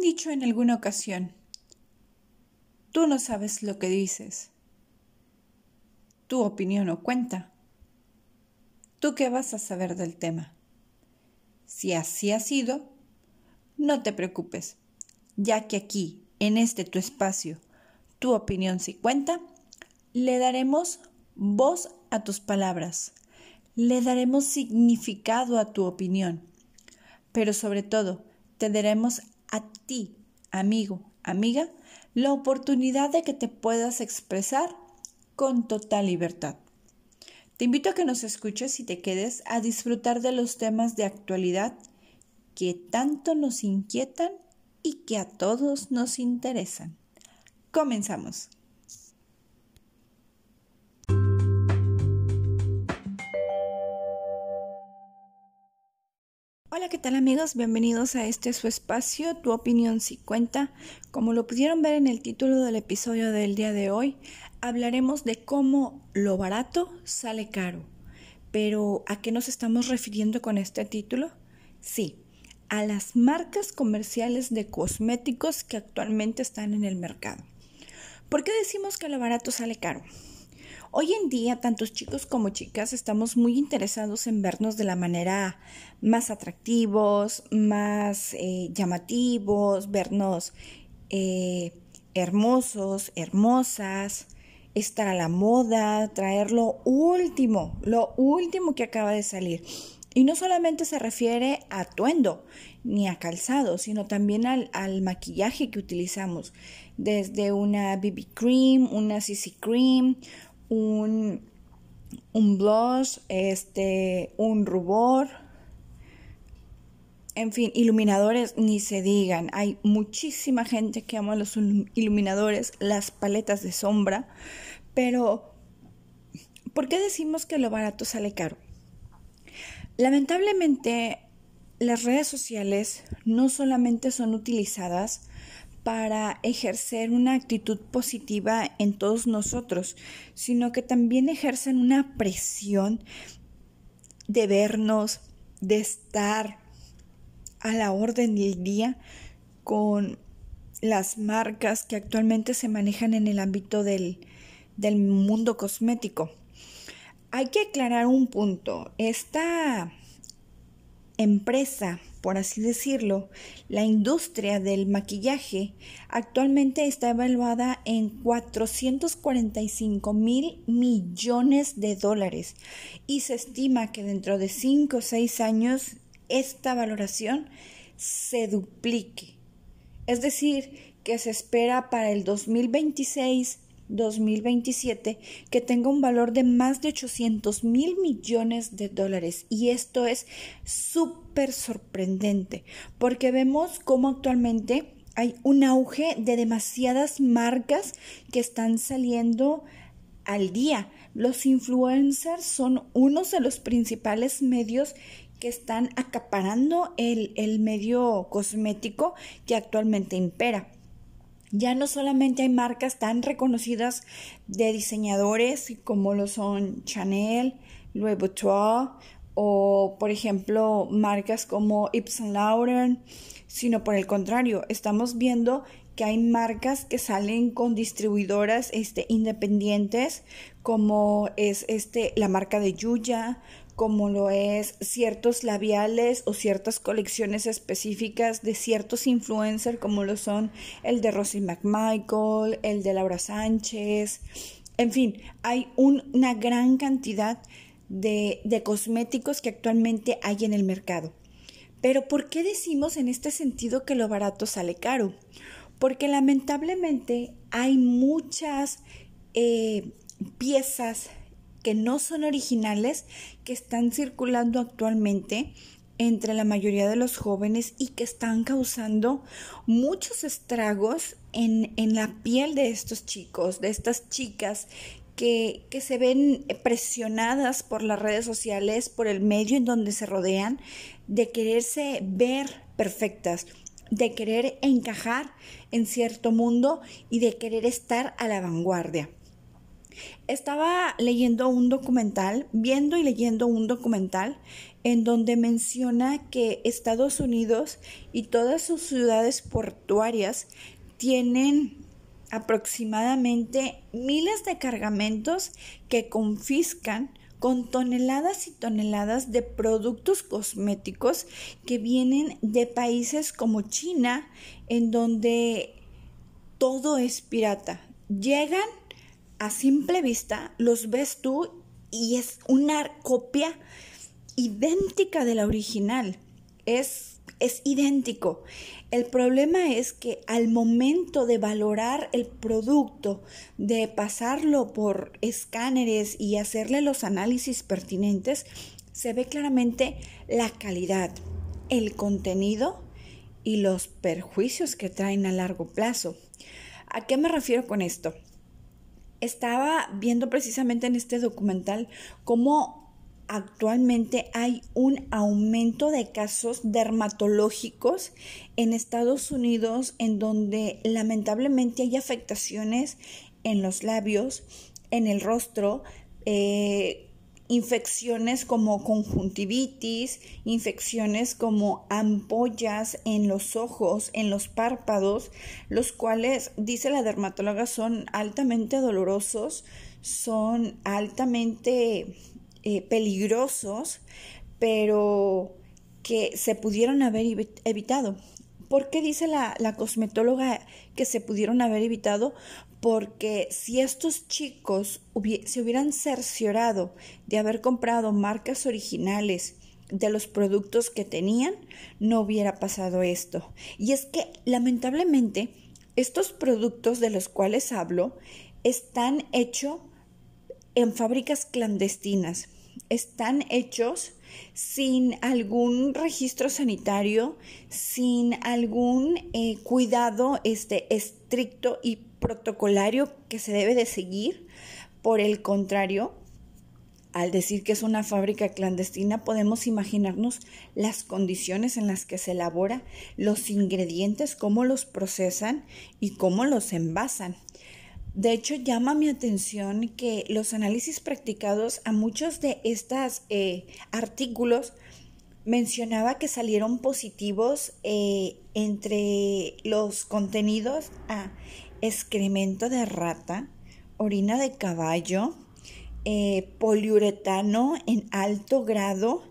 dicho en alguna ocasión, tú no sabes lo que dices. Tu opinión no cuenta. ¿Tú qué vas a saber del tema? Si así ha sido, no te preocupes, ya que aquí, en este tu espacio, tu opinión sí cuenta, le daremos voz a tus palabras, le daremos significado a tu opinión, pero sobre todo te daremos a ti, amigo, amiga, la oportunidad de que te puedas expresar con total libertad. Te invito a que nos escuches y te quedes a disfrutar de los temas de actualidad que tanto nos inquietan y que a todos nos interesan. Comenzamos. Hola, ¿qué tal amigos? Bienvenidos a este su espacio, Tu opinión si cuenta. Como lo pudieron ver en el título del episodio del día de hoy, hablaremos de cómo lo barato sale caro. Pero, ¿a qué nos estamos refiriendo con este título? Sí, a las marcas comerciales de cosméticos que actualmente están en el mercado. ¿Por qué decimos que lo barato sale caro? Hoy en día, tantos chicos como chicas estamos muy interesados en vernos de la manera más atractivos, más eh, llamativos, vernos eh, hermosos, hermosas, estar a la moda, traer lo último, lo último que acaba de salir. Y no solamente se refiere a atuendo ni a calzado, sino también al, maquillaje que utilizamos, desde una BB cream, una CC cream, un, un blush, este, un rubor, en fin, iluminadores ni se digan. Hay muchísima gente que ama los iluminadores, las paletas de sombra, pero ¿por qué decimos que lo barato sale caro? Lamentablemente, las redes sociales no solamente son utilizadas para ejercer una actitud positiva en todos nosotros, sino que también ejercen una presión de vernos, de estar a la orden del día con las marcas que actualmente se manejan en el ámbito del, del mundo cosmético. Hay que aclarar un punto. Esta empresa, por así decirlo, la industria del maquillaje actualmente está evaluada en 445 mil millones de dólares y se estima que dentro de 5 o 6 años esta valoración se duplique. Es decir, que se espera para el 2026 2027 que tenga un valor de más de 800 mil millones de dólares. Y esto es súper sorprendente porque vemos cómo actualmente hay un auge de demasiadas marcas que están saliendo al día. Los influencers son unos de los principales medios que están acaparando el, el medio cosmético que actualmente impera. Ya no solamente hay marcas tan reconocidas de diseñadores como lo son Chanel, Louis Vuitton o por ejemplo marcas como Yves Saint Laurent, sino por el contrario, estamos viendo que hay marcas que salen con distribuidoras este, independientes como es este la marca de Yuya, como lo es ciertos labiales o ciertas colecciones específicas de ciertos influencers como lo son el de Rosie McMichael, el de Laura Sánchez, en fin, hay una gran cantidad de, de cosméticos que actualmente hay en el mercado. Pero ¿por qué decimos en este sentido que lo barato sale caro? Porque lamentablemente hay muchas eh, piezas que no son originales que están circulando actualmente entre la mayoría de los jóvenes y que están causando muchos estragos en, la piel de estos chicos, de estas chicas que, que, se ven presionadas por las redes sociales, por el medio en donde se rodean, de quererse ver perfectas, de querer encajar en cierto mundo y de querer estar a la vanguardia. Estaba leyendo un documental, viendo y leyendo un documental en donde menciona que Estados Unidos y todas sus ciudades portuarias tienen aproximadamente miles de cargamentos que confiscan con toneladas y toneladas de productos cosméticos que vienen de países como China, en donde todo es pirata. Llegan a simple vista, los ves tú y es una copia idéntica de la original. Es, es idéntico. El problema es que al momento de valorar el producto, de pasarlo por escáneres y hacerle los análisis pertinentes, se ve claramente la calidad, el contenido y los perjuicios que traen a largo plazo. ¿A qué me refiero con esto? Estaba viendo precisamente en este documental cómo actualmente hay un aumento de casos dermatológicos en Estados Unidos en donde lamentablemente hay afectaciones en los labios, en el rostro, eh, infecciones como conjuntivitis, infecciones como ampollas en los ojos, en los párpados, los cuales, dice la dermatóloga, son altamente dolorosos, son altamente eh, peligrosos, pero que se pudieron haber evitado. ¿Por qué dice la, la cosmetóloga que se pudieron haber evitado? Porque si estos chicos se hubieran cerciorado de haber comprado marcas originales de los productos que tenían, no hubiera pasado esto. Y es que lamentablemente estos productos de los cuales hablo están hechos en fábricas clandestinas. Están hechos sin algún registro sanitario, sin algún eh, cuidado este, estricto y protocolario que se debe de seguir. Por el contrario, al decir que es una fábrica clandestina, podemos imaginarnos las condiciones en las que se elabora, los ingredientes, cómo los procesan y cómo los envasan. De hecho, llama mi atención que los análisis practicados a muchos de estos eh, artículos mencionaba que salieron positivos eh, entre los contenidos a excremento de rata, orina de caballo, eh, poliuretano en alto grado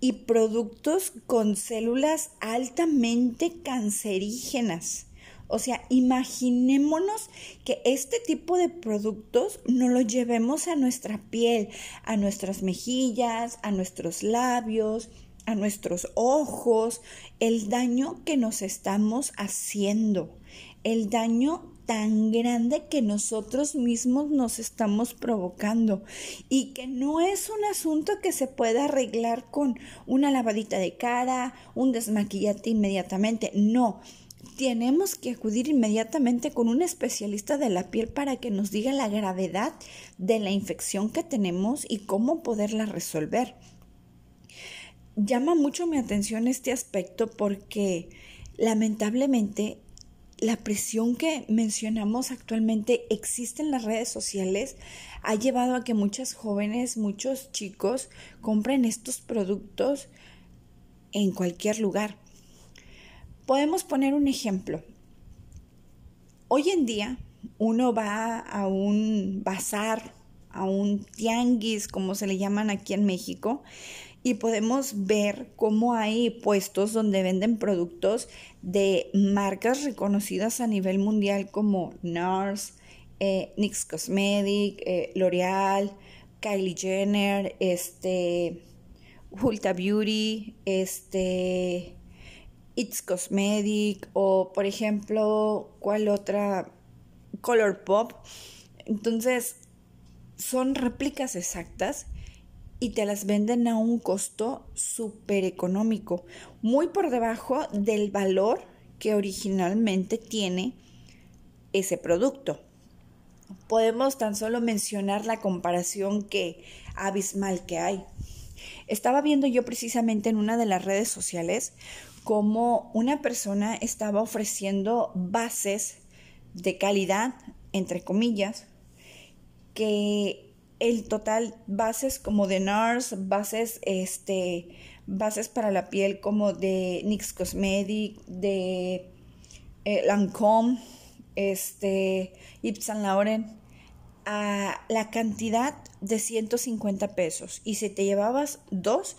y productos con células altamente cancerígenas. O sea, imaginémonos que este tipo de productos no lo llevemos a nuestra piel, a nuestras mejillas, a nuestros labios, a nuestros ojos, el daño que nos estamos haciendo, el daño tan grande que nosotros mismos nos estamos provocando y que no es un asunto que se pueda arreglar con una lavadita de cara, un desmaquillate inmediatamente, no tenemos que acudir inmediatamente con un especialista de la piel para que nos diga la gravedad de la infección que tenemos y cómo poderla resolver. Llama mucho mi atención este aspecto porque lamentablemente la presión que mencionamos actualmente existe en las redes sociales ha llevado a que muchas jóvenes, muchos chicos compren estos productos en cualquier lugar Podemos poner un ejemplo. Hoy en día uno va a un bazar, a un tianguis, como se le llaman aquí en México, y podemos ver cómo hay puestos donde venden productos de marcas reconocidas a nivel mundial como NARS, eh, NYX Cosmetic, eh, L'Oreal, Kylie Jenner, este, Ulta Beauty, este, It's Cosmetic o por ejemplo, ¿cuál otra? Color Pop. Entonces, son réplicas exactas y te las venden a un costo súper económico, muy por debajo del valor que originalmente tiene ese producto. Podemos tan solo mencionar la comparación que abismal que hay. Estaba viendo yo precisamente en una de las redes sociales cómo una persona estaba ofreciendo bases de calidad, entre comillas, que el total bases como de NARS, bases este bases para la piel como de NYX Cosmetic, de eh, Lancome, este Yves Saint Laurent a la cantidad de 150 pesos y si te llevabas dos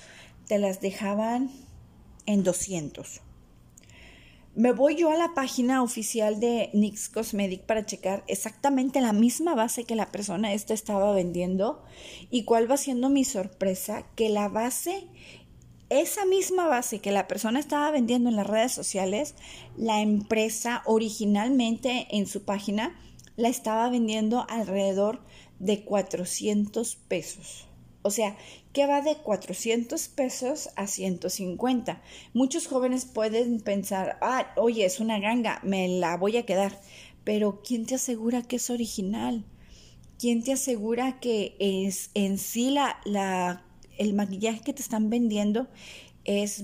te las dejaban en 200. Me voy yo a la página oficial de NYX Cosmetic para checar exactamente la misma base que la persona esta estaba vendiendo y cuál va siendo mi sorpresa que la base esa misma base que la persona estaba vendiendo en las redes sociales, la empresa originalmente en su página la estaba vendiendo alrededor de 400 pesos. O sea, que va de 400 pesos a 150. Muchos jóvenes pueden pensar, ah, oye, es una ganga, me la voy a quedar. Pero ¿quién te asegura que es original? ¿Quién te asegura que es en sí la, la el maquillaje que te están vendiendo es,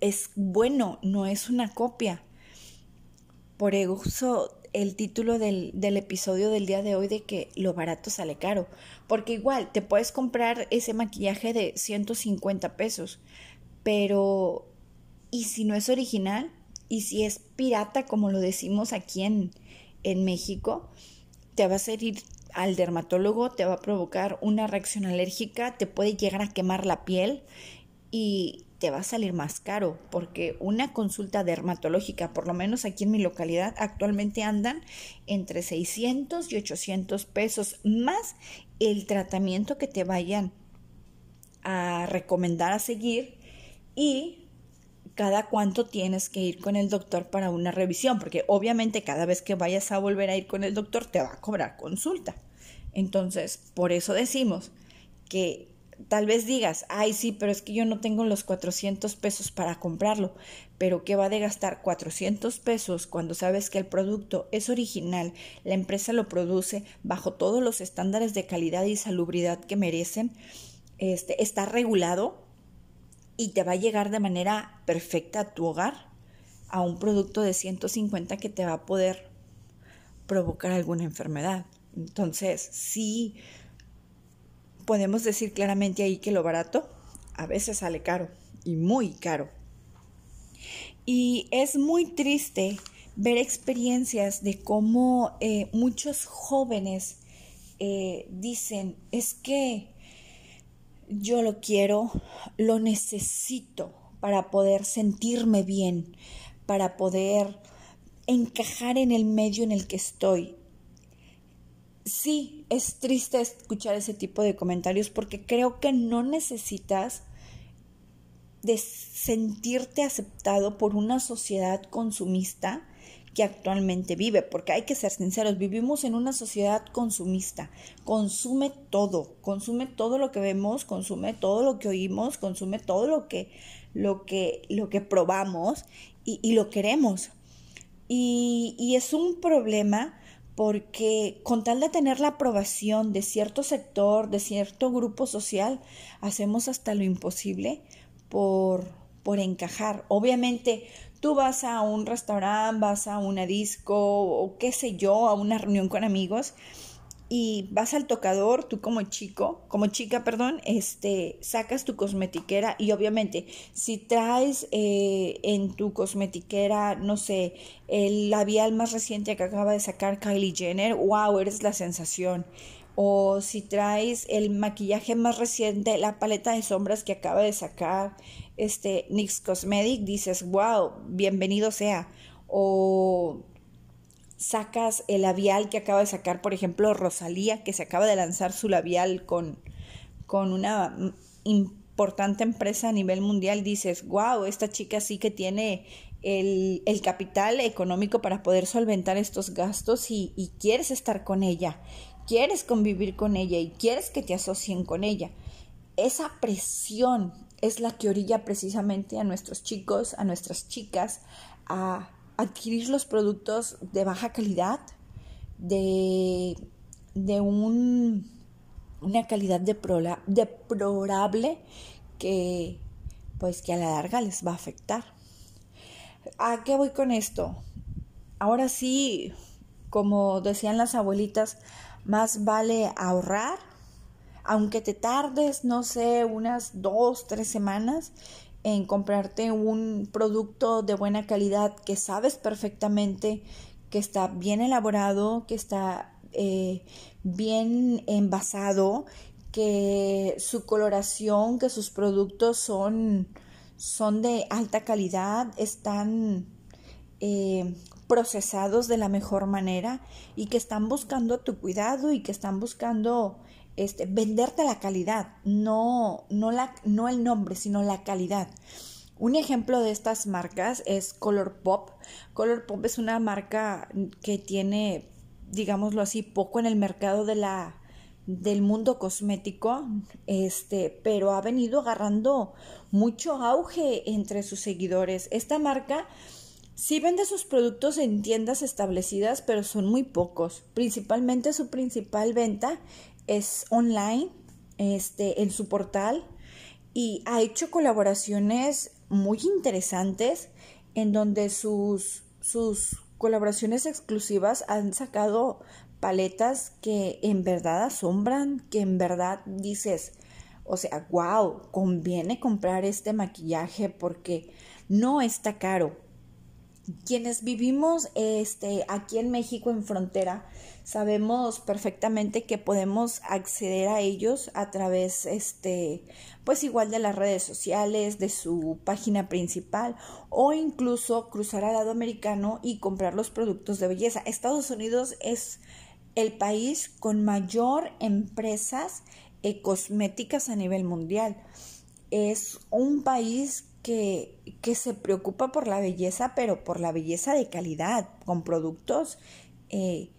es bueno, no es una copia? Por eso el título del, del, episodio del día de hoy de que lo barato sale caro. Porque igual te puedes comprar ese maquillaje de 150 pesos, pero ¿y si no es original? ¿Y si es pirata, como lo decimos aquí en, en México? Te va a ir al dermatólogo, te va a provocar una reacción alérgica, te puede llegar a quemar la piel y te va a salir más caro porque una consulta dermatológica, por lo menos aquí en mi localidad, actualmente andan entre 600 y 800 pesos más el tratamiento que te vayan a recomendar a seguir y cada cuánto tienes que ir con el doctor para una revisión, porque obviamente cada vez que vayas a volver a ir con el doctor te va a cobrar consulta. Entonces, por eso decimos que tal vez digas, ay sí, pero es que yo no tengo los 400 pesos para comprarlo, pero ¿qué va de gastar 400 pesos cuando sabes que el producto es original, la empresa lo produce bajo todos los estándares de calidad y salubridad que merecen, este, está regulado y te va a llegar de manera perfecta a tu hogar a un producto de 150 que te va a poder provocar alguna enfermedad. Entonces, sí podemos decir claramente ahí que lo barato a veces sale caro y muy caro. Y es muy triste ver experiencias de cómo eh, muchos jóvenes eh, dicen, es que yo lo quiero, lo necesito para poder sentirme bien, para poder encajar en el medio en el que estoy sí, es triste escuchar ese tipo de comentarios porque creo que no necesitas de sentirte aceptado por una sociedad consumista que actualmente vive, porque hay que ser sinceros, vivimos en una sociedad consumista, consume todo, consume todo lo que vemos, consume todo lo que oímos, consume todo lo que, lo que, lo que probamos y, y lo queremos. Y, y es un problema porque con tal de tener la aprobación de cierto sector, de cierto grupo social, hacemos hasta lo imposible por, por encajar. Obviamente, tú vas a un restaurante, vas a una disco o qué sé yo, a una reunión con amigos y vas al tocador, tú como chico, como chica, perdón, este, sacas tu cosmetiquera y obviamente si traes eh, en tu cosmetiquera, no sé, el labial más reciente que acaba de sacar Kylie Jenner, wow, eres la sensación. O si traes el maquillaje más reciente, la paleta de sombras que acaba de sacar este NYX Cosmetic, dices, wow, bienvenido sea. O sacas el labial que acaba de sacar, por ejemplo, Rosalía, que se acaba de lanzar su labial con, con una importante empresa a nivel mundial, dices, wow, esta chica sí que tiene el, el capital económico para poder solventar estos gastos y, y quieres estar con ella, quieres convivir con ella y quieres que te asocien con ella. Esa presión es la que orilla precisamente a nuestros chicos, a nuestras chicas, a adquirir los productos de baja calidad, de, de un, una calidad deplorable que pues que a la larga les va a afectar. ¿A qué voy con esto? Ahora sí, como decían las abuelitas, más vale ahorrar, aunque te tardes, no sé, unas dos, tres semanas en comprarte un producto de buena calidad que sabes perfectamente que está bien elaborado, que está eh, bien envasado, que su coloración, que sus productos son, son de alta calidad, están eh, procesados de la mejor manera y que están buscando tu cuidado y que están buscando este, venderte la calidad, no, no, la, no el nombre, sino la calidad. Un ejemplo de estas marcas es Color Pop. Color Pop es una marca que tiene, digámoslo así, poco en el mercado de la, del mundo cosmético, este, pero ha venido agarrando mucho auge entre sus seguidores. Esta marca sí vende sus productos en tiendas establecidas, pero son muy pocos. Principalmente su principal venta es online, este, en su portal y ha hecho colaboraciones muy interesantes en donde sus, sus colaboraciones exclusivas han sacado paletas que en verdad asombran, que en verdad dices, o sea, wow, conviene comprar este maquillaje porque no está caro. Quienes vivimos este, aquí en México en frontera, sabemos perfectamente que podemos acceder a ellos a través, este, pues igual de las redes sociales, de su página principal o incluso cruzar al lado americano y comprar los productos de belleza. Estados Unidos es el país con mayor empresas eh, cosméticas a nivel mundial. Es un país que, que, se preocupa por la belleza, pero por la belleza de calidad, con productos eh,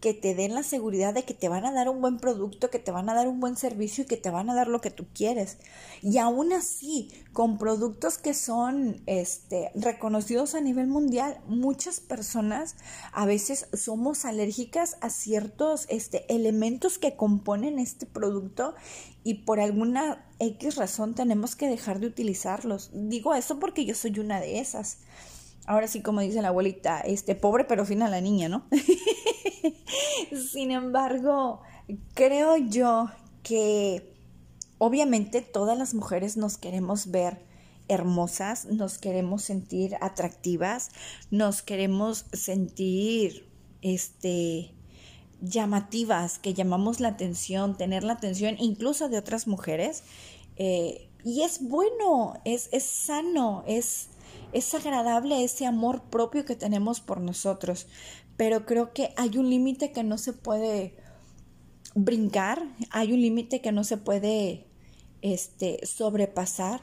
que te den la seguridad de que te van a dar un buen producto, que te van a dar un buen servicio y que te van a dar lo que tú quieres. Y aún así, con productos que son este, reconocidos a nivel mundial, muchas personas a veces somos alérgicas a ciertos este, elementos que componen este producto y por alguna X razón tenemos que dejar de utilizarlos. Digo eso porque yo soy una de esas. Ahora sí, como dice la abuelita, este, pobre pero fina la niña, ¿no? Sin embargo, creo yo que obviamente todas las mujeres nos queremos ver hermosas, nos queremos sentir atractivas, nos queremos sentir este llamativas, que llamamos la atención, tener la atención incluso de otras mujeres. Eh, y es bueno, es, es sano, es, es agradable ese amor propio que tenemos por nosotros, pero creo que hay un límite que no se puede brincar, hay un límite que no se puede este, sobrepasar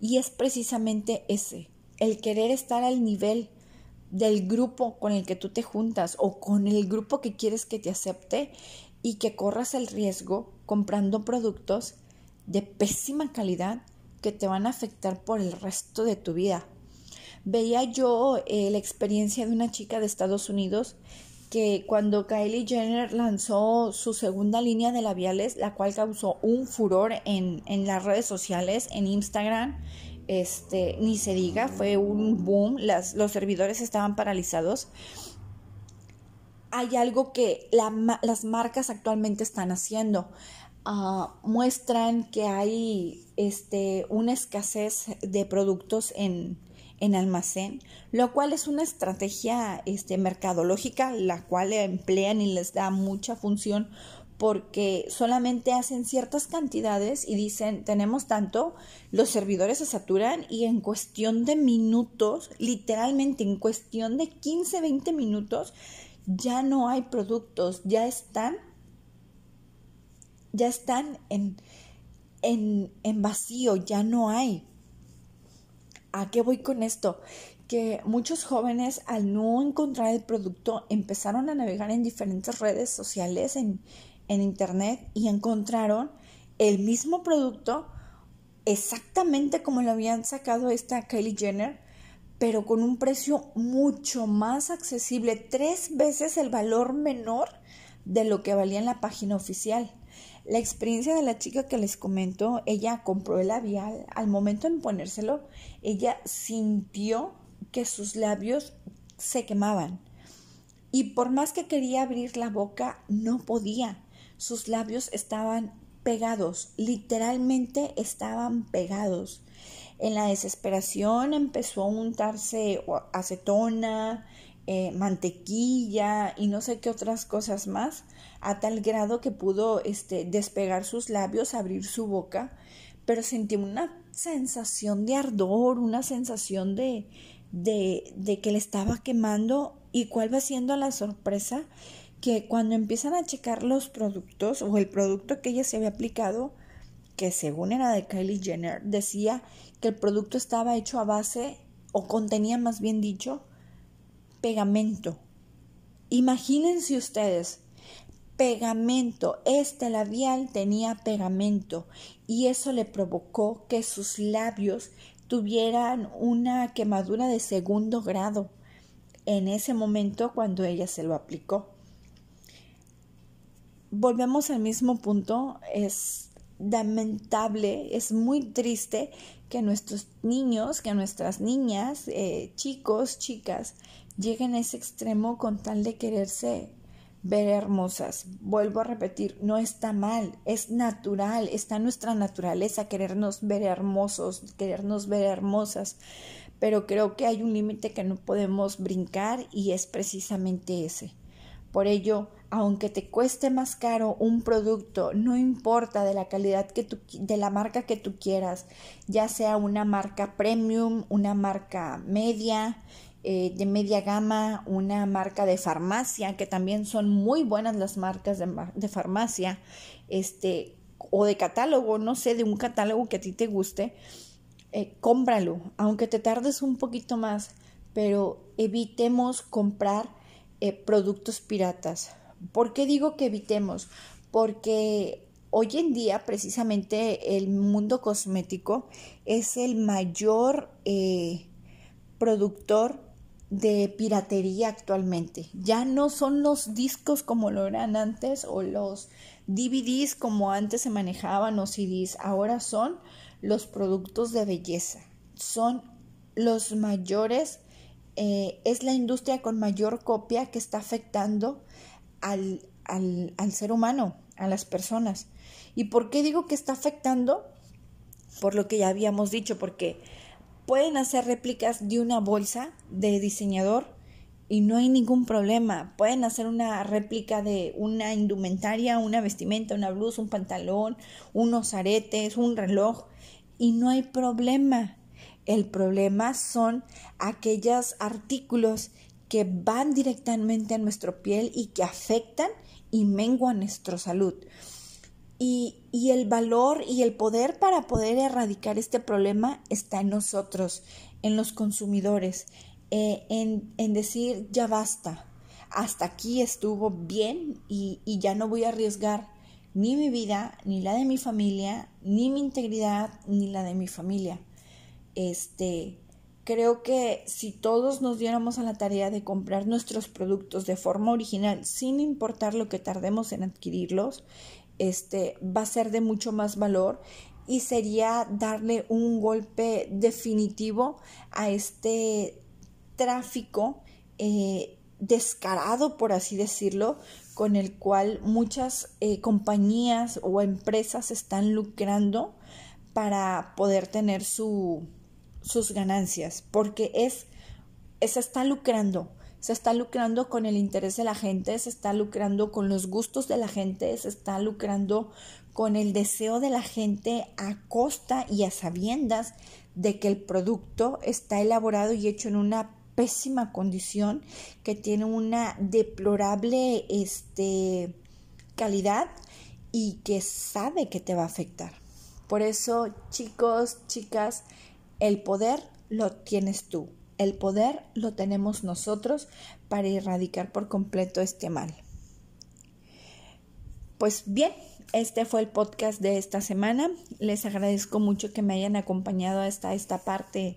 y es precisamente ese, el querer estar al nivel del grupo con el que tú te juntas o con el grupo que quieres que te acepte y que corras el riesgo comprando productos de pésima calidad que te van a afectar por el resto de tu vida veía yo eh, la experiencia de una chica de Estados Unidos que cuando Kylie Jenner lanzó su segunda línea de labiales, la cual causó un furor en, en las redes sociales, en Instagram, este, ni se diga, fue un boom, las, los servidores estaban paralizados. Hay algo que las marcas actualmente están haciendo. Ah, muestran que hay este, una escasez de productos en, en almacén, lo cual es una estrategia este, mercadológica, la cual emplean y les da mucha función porque solamente hacen ciertas cantidades y dicen tenemos tanto, los servidores se saturan y en cuestión de minutos, literalmente en cuestión de 15, 20 minutos, ya no hay productos, ya están, ya están en, en, en vacío, ya no hay. ¿A qué voy con esto? Que muchos jóvenes al no encontrar el producto empezaron a navegar en diferentes redes sociales, en, internet, y encontraron el mismo producto exactamente como lo habían sacado esta Kylie Jenner, pero con un precio mucho más accesible, tres veces el valor menor de lo que valía en la página oficial. La experiencia de la chica que les comento, ella compró el labial, al momento de ponérselo, ella sintió que sus labios se quemaban. y por más que quería abrir la boca, no podía. Sus labios estaban pegados, literalmente estaban pegados. En la desesperación empezó a untarse acetona, eh, mantequilla y no sé qué otras cosas más, a tal grado que pudo este, despegar sus labios, abrir su boca, pero sentí una sensación de ardor, una sensación de, de, de que le estaba quemando. Y cuál va siendo la sorpresa que cuando empiezan a checar los productos o el producto que ella se había aplicado, que según era de Kylie Jenner, decía que el producto estaba hecho a base, o contenía más bien dicho, pegamento. Imagínense ustedes, pegamento, este labial tenía pegamento y eso le provocó que sus labios tuvieran una quemadura de segundo grado en ese momento cuando ella se lo aplicó. Volvemos al mismo punto, es lamentable, es muy triste que nuestros niños, que nuestras niñas, eh, chicos, chicas, lleguen a ese extremo con tal de quererse ver hermosas. Vuelvo a repetir, no está mal, es natural, está nuestra naturaleza querernos ver hermosos, querernos ver hermosas, pero creo que hay un límite que no podemos brincar y es precisamente ese. Por ello, aunque te cueste más caro un producto, no importa de la calidad que tú, de la marca que tú quieras, ya sea una marca premium, una marca media, eh, de media gama, una marca de farmacia, que también son muy buenas las marcas de, farmacia, este, o de catálogo, no sé, de un catálogo que a ti te guste, eh, cómpralo, aunque te tardes un poquito más, pero evitemos comprar eh, productos piratas. ¿Por qué digo que evitemos? Porque hoy en día precisamente el mundo cosmético es el mayor productor de piratería actualmente. Ya no son los discos como lo eran antes o los DVDs como antes se manejaban o CDs. Ahora son los productos de belleza. Son los mayores, eh, es la industria con mayor copia que está afectando al, al, al ser humano, a las personas. ¿Y por qué digo que está afectando? Por lo que ya habíamos dicho, porque pueden hacer réplicas de una bolsa de diseñador y no hay ningún problema. Pueden hacer una réplica de una indumentaria, una vestimenta, una blusa, un pantalón, unos aretes, un reloj y no hay problema. El problema son aquellos artículos que van directamente a nuestra piel y que afectan y menguan nuestra salud. Y, el valor y el poder para poder erradicar este problema está en nosotros, en los consumidores, eh, en, decir ya basta, hasta aquí estuvo bien y, y ya no voy a arriesgar ni mi vida, ni la de mi familia, ni mi integridad, ni la de mi familia. Este, creo que si todos nos diéramos a la tarea de comprar nuestros productos de forma original, sin importar lo que tardemos en adquirirlos, este, va a ser de mucho más valor y sería darle un golpe definitivo a este tráfico eh, descarado, por así decirlo, con el cual muchas eh, compañías o empresas están lucrando para poder tener su, sus ganancias, porque es, se está lucrando, se está lucrando con el interés de la gente, se está lucrando con los gustos de la gente, se está lucrando con el deseo de la gente a costa y a sabiendas de que el producto está elaborado y hecho en una pésima condición, que tiene una deplorable este, calidad y que sabe que te va a afectar. Por eso, chicos, chicas, el poder lo tienes tú. El poder lo tenemos nosotros para erradicar por completo este mal. Pues bien, este fue el podcast de esta semana. Les agradezco mucho que me hayan acompañado hasta esta parte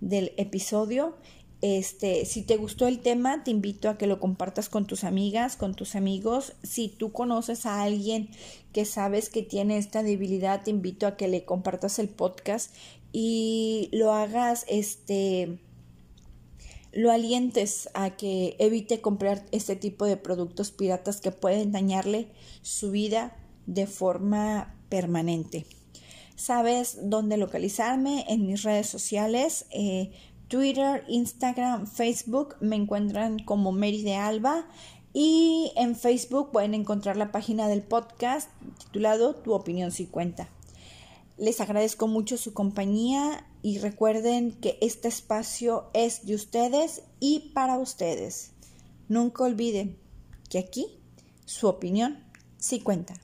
del episodio este, si te gustó el tema, te invito a que lo compartas con tus amigas, con tus amigos. Si tú conoces a alguien que sabes que tiene esta debilidad, te invito a que le compartas el podcast y lo hagas este lo alientes a que evite comprar este tipo de productos piratas que pueden dañarle su vida de forma permanente. Sabes dónde localizarme en mis redes sociales, eh, Twitter, Instagram, Facebook, me encuentran como Mary de Alba y en Facebook pueden encontrar la página del podcast titulado Tu opinión si cuenta. Les agradezco mucho su compañía y recuerden que este espacio es de ustedes y para ustedes. Nunca olviden que aquí su opinión sí cuenta.